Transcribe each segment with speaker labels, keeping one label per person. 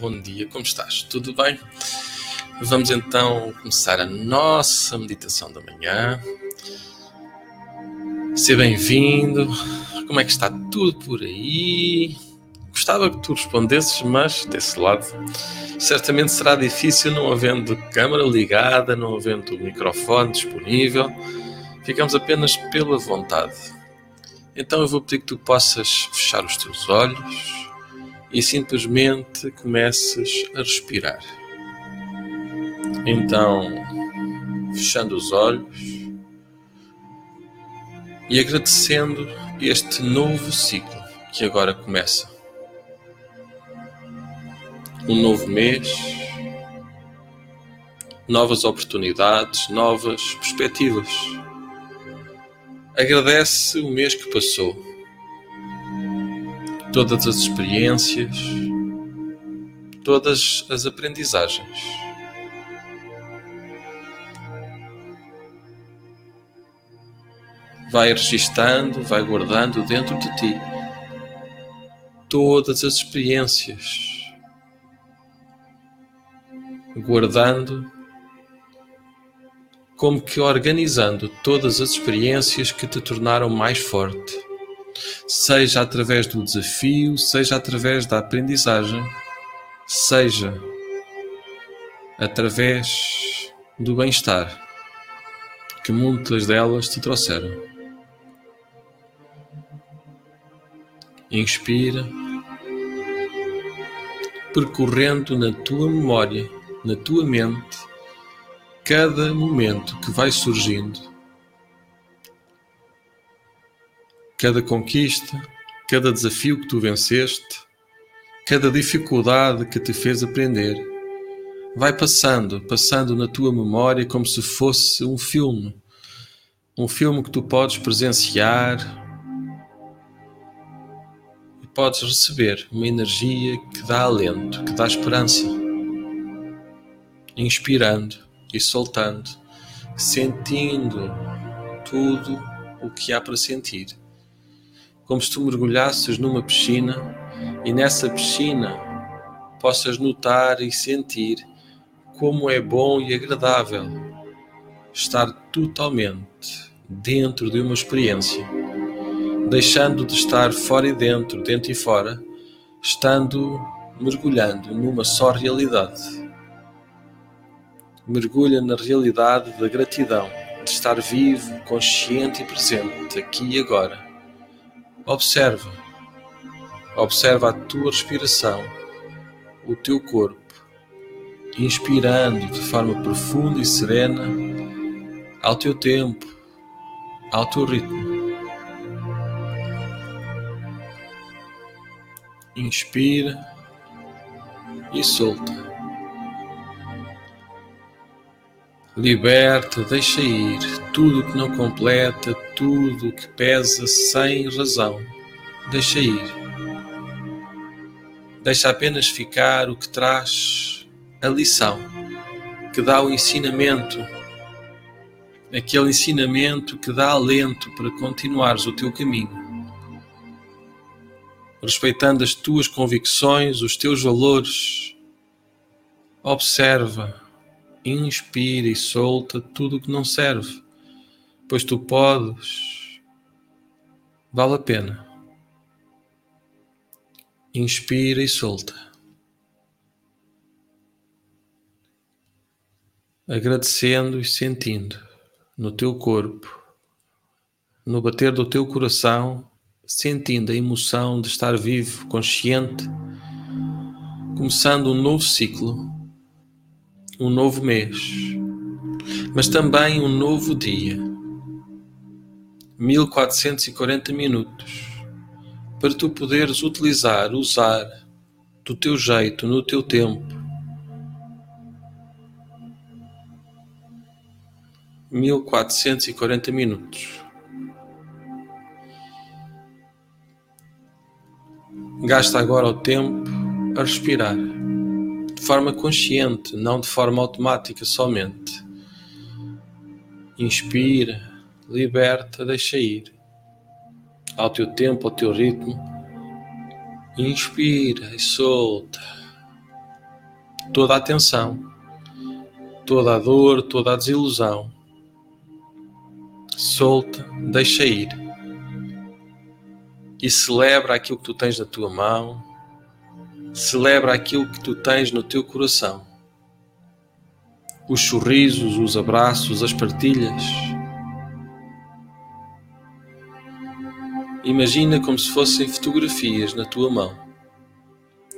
Speaker 1: Bom dia, como estás? Tudo bem? Vamos então começar a nossa meditação da manhã. Seja bem-vindo. Como é que está tudo por aí? Gostava que tu respondesses, mas desse lado certamente será difícil não havendo câmara ligada, não havendo microfone disponível. Ficamos apenas pela vontade. Então eu vou pedir que tu possas fechar os teus olhos e simplesmente comeces a respirar. Então, fechando os olhos e agradecendo este novo ciclo que agora começa. Um novo mês, novas oportunidades, novas perspectivas. Agradece o mês que passou todas as experiências, todas as aprendizagens. Vai registando, vai guardando dentro de ti todas as experiências, guardando como que organizando todas as experiências que te tornaram mais forte seja através do desafio, seja através da aprendizagem, seja através do bem-estar que muitas delas te trouxeram. Inspira, percorrendo na tua memória, na tua mente, cada momento que vai surgindo cada conquista, cada desafio que tu venceste, cada dificuldade que te fez aprender, vai passando, passando na tua memória como se fosse um filme. Um filme que tu podes presenciar e podes receber uma energia que dá alento, que dá esperança. Inspirando e soltando, sentindo tudo o que há para sentir como se tu mergulhasses numa piscina e nessa piscina possas notar e sentir como é bom e agradável estar totalmente dentro de uma experiência, deixando de estar fora e dentro, dentro e fora, estando mergulhando numa só realidade. Mergulha na realidade da gratidão, de estar vivo, consciente e presente aqui e agora Observa. Observa a tua respiração, o teu corpo, inspirando de forma profunda e serena, ao teu tempo, ao teu ritmo. Inspira e solta. Liberta, deixa ir tudo que não completa, tudo que pesa sem razão. Deixa ir. Deixa apenas ficar o que traz a lição, que dá o ensinamento, aquele ensinamento que dá alento para continuares o teu caminho. Respeitando as tuas convicções, os teus valores, observa inspira e solta tudo o que não serve, pois tu podes, vale a pena. Inspira e solta. Agradecendo e sentindo no teu corpo, no bater do teu coração, sentindo a emoção de estar vivo, consciente, começando um novo ciclo um novo mês, mas também um novo dia. 1440 minutos para tu poderes utilizar, usar do teu jeito, no teu tempo. 1440 minutos. Gasta agora o tempo a respirar de forma consciente, não de forma automática somente. Inspira, liberta, deixa ir. Ao teu tempo, ao teu ritmo. Inspira e solta toda a tensão, toda a dor, toda a desilusão. Solta, deixa ir. E celebra aquilo que tu tens na tua mão, celebra aquilo que tu tens no teu coração. Os sorrisos, os abraços, as partilhas. Imagina como se fossem fotografias na tua mão,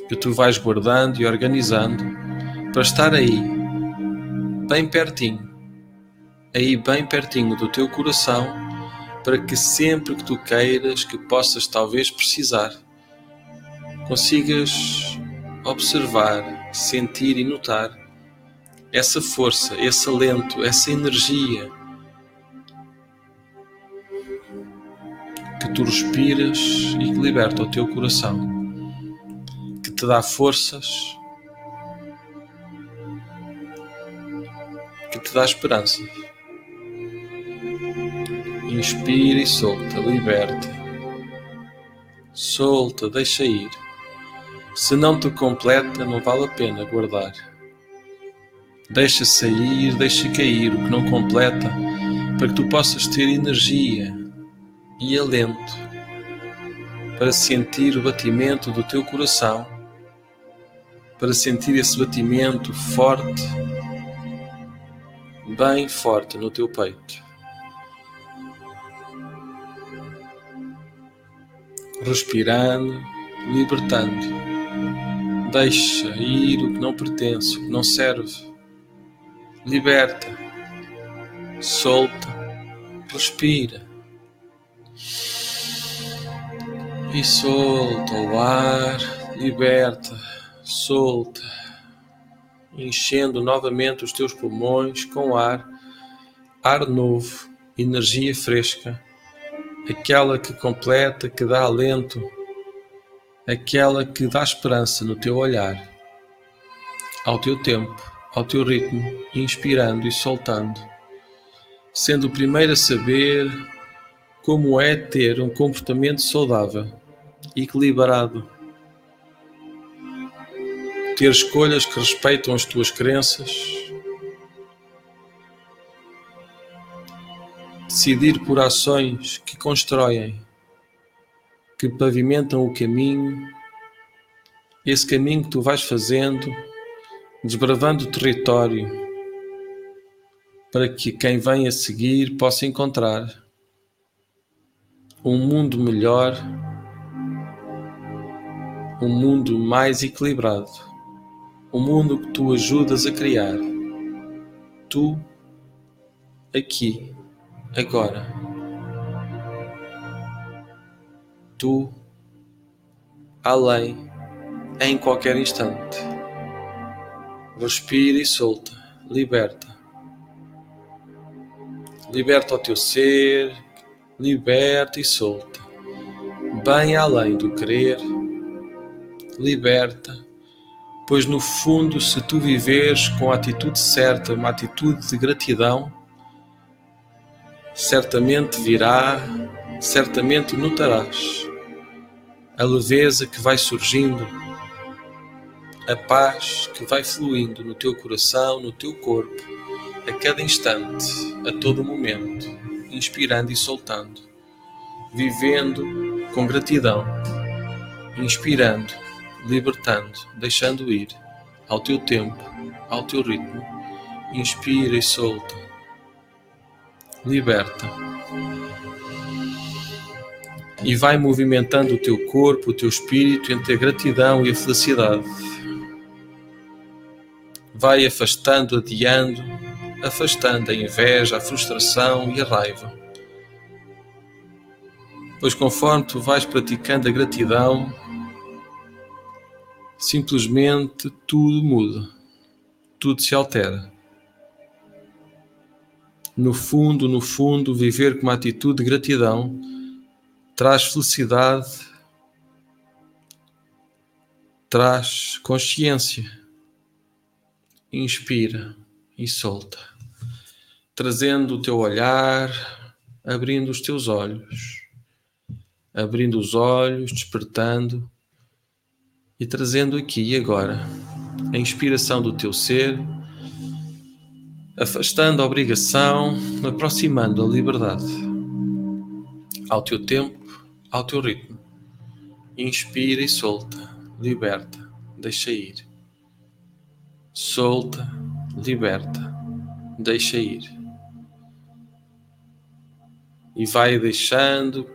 Speaker 1: que tu vais guardando e organizando para estar aí, bem pertinho, aí bem pertinho do teu coração, para que sempre que tu queiras, que possas talvez precisar, consigas observar, sentir e notar essa força, esse alento, essa energia que tu respiras e que liberta o teu coração, que te dá forças, que te dá esperança. Inspira e solta, liberta. Solta, deixa ir. Se não te completa, não vale a pena guardar. Deixa sair, deixa cair o que não completa, para que tu possas ter energia e alento para sentir o batimento do teu coração, para sentir esse batimento forte, bem forte no teu peito. Respirando, libertando. Deixa ir o que não pertence, o que não serve. Liberta. Solta. Respira e solta o ar, liberta, solta, enchendo novamente os teus pulmões com ar, ar novo, energia fresca, aquela que completa, que dá alento, aquela que dá esperança no teu olhar, ao teu tempo, ao teu ritmo, inspirando e soltando, sendo o primeiro a saber como é ter um comportamento saudável, equilibrado, ter escolhas que respeitam as tuas crenças, decidir por ações que constroem, que pavimentam o caminho, esse caminho que tu vais fazendo, desbravando o território, para que quem vem a seguir possa encontrar um mundo melhor, um mundo mais equilibrado, um mundo que tu ajudas a criar. Tu, aqui, agora. Tu, além, em qualquer instante. Respira e solta, liberta. Liberta o teu ser, liberta e solta, bem além do querer, liberta, pois no fundo, se tu viveres com a atitude certa, uma atitude de gratidão, certamente virá, certamente notarás a leveza que vai surgindo, a paz que vai fluindo no teu coração, no teu corpo, a cada instante, a todo momento inspirando e soltando, vivendo com gratidão, inspirando, libertando, deixando ir ao teu tempo, ao teu ritmo. Inspira e solta, liberta. E vai movimentando o teu corpo, o teu espírito entre a gratidão e a felicidade. Vai afastando, adiando afastando a inveja, a frustração e a raiva. Pois conforme tu vais praticando a gratidão, simplesmente tudo muda, tudo se altera. No fundo, no fundo, viver com uma atitude de gratidão traz felicidade, traz consciência, inspira e solta trazendo o teu olhar, abrindo os teus olhos, abrindo os olhos, despertando, e trazendo aqui e agora a inspiração do teu ser, afastando a obrigação, aproximando a liberdade ao teu tempo, ao teu ritmo. Inspira e solta, liberta, deixa ir. Solta, liberta, deixa ir. E vai deixando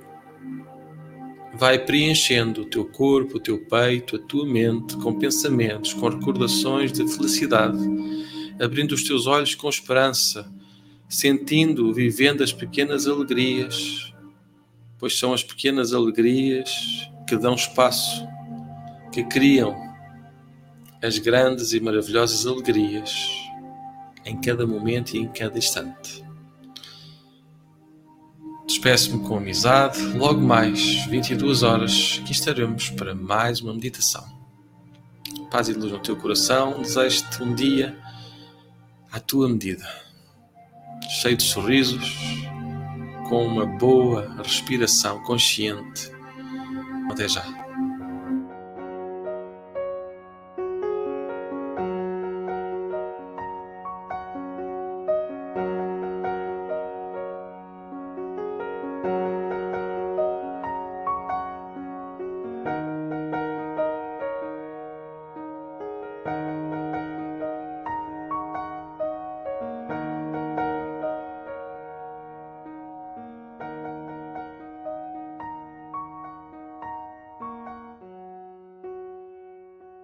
Speaker 1: vai preenchendo o teu corpo, o teu peito, a tua mente com pensamentos, com recordações de felicidade, abrindo os teus olhos com esperança, sentindo, vivendo as pequenas alegrias, pois são as pequenas alegrias que dão espaço, que criam as grandes e maravilhosas alegrias em cada momento e em cada instante. Despeço-me com amizade. Logo mais, 22 horas, aqui estaremos para mais uma meditação. Paz e luz no teu coração. Desejo-te um dia à tua medida, cheio de sorrisos, com uma boa respiração consciente. Até já.